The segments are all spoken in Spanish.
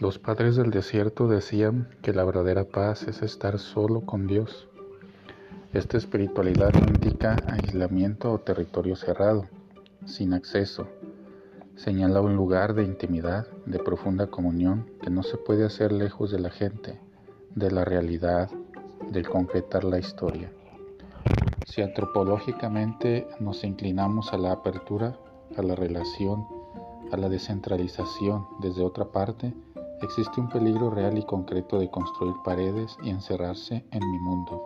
Los padres del desierto decían que la verdadera paz es estar solo con Dios. Esta espiritualidad indica aislamiento o territorio cerrado, sin acceso. Señala un lugar de intimidad, de profunda comunión que no se puede hacer lejos de la gente, de la realidad, del concretar la historia. Si antropológicamente nos inclinamos a la apertura, a la relación, a la descentralización desde otra parte, Existe un peligro real y concreto de construir paredes y encerrarse en mi mundo.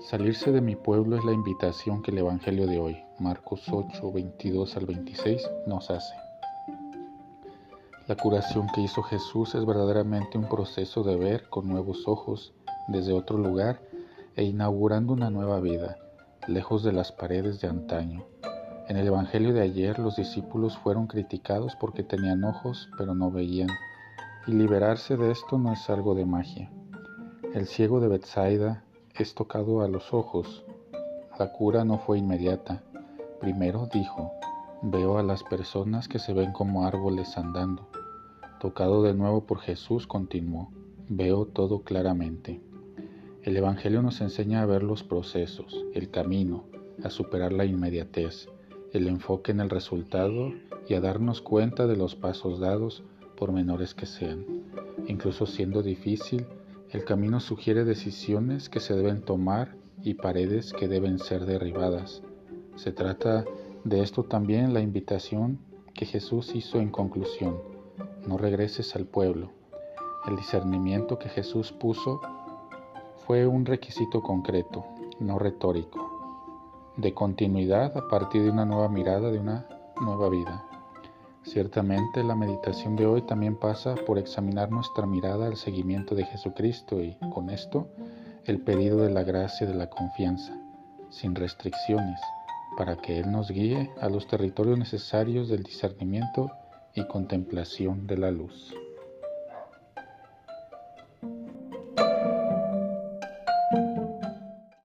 Salirse de mi pueblo es la invitación que el Evangelio de hoy, Marcos 8, 22 al 26, nos hace. La curación que hizo Jesús es verdaderamente un proceso de ver con nuevos ojos desde otro lugar e inaugurando una nueva vida, lejos de las paredes de antaño. En el Evangelio de ayer los discípulos fueron criticados porque tenían ojos pero no veían y liberarse de esto no es algo de magia. El ciego de Bethsaida es tocado a los ojos. La cura no fue inmediata. Primero dijo, veo a las personas que se ven como árboles andando. Tocado de nuevo por Jesús, continuó, veo todo claramente. El Evangelio nos enseña a ver los procesos, el camino, a superar la inmediatez, el enfoque en el resultado y a darnos cuenta de los pasos dados por menores que sean. Incluso siendo difícil, el camino sugiere decisiones que se deben tomar y paredes que deben ser derribadas. Se trata de esto también la invitación que Jesús hizo en conclusión. No regreses al pueblo. El discernimiento que Jesús puso fue un requisito concreto, no retórico, de continuidad a partir de una nueva mirada de una nueva vida. Ciertamente la meditación de hoy también pasa por examinar nuestra mirada al seguimiento de Jesucristo y, con esto, el pedido de la gracia de la confianza, sin restricciones, para que Él nos guíe a los territorios necesarios del discernimiento y contemplación de la luz.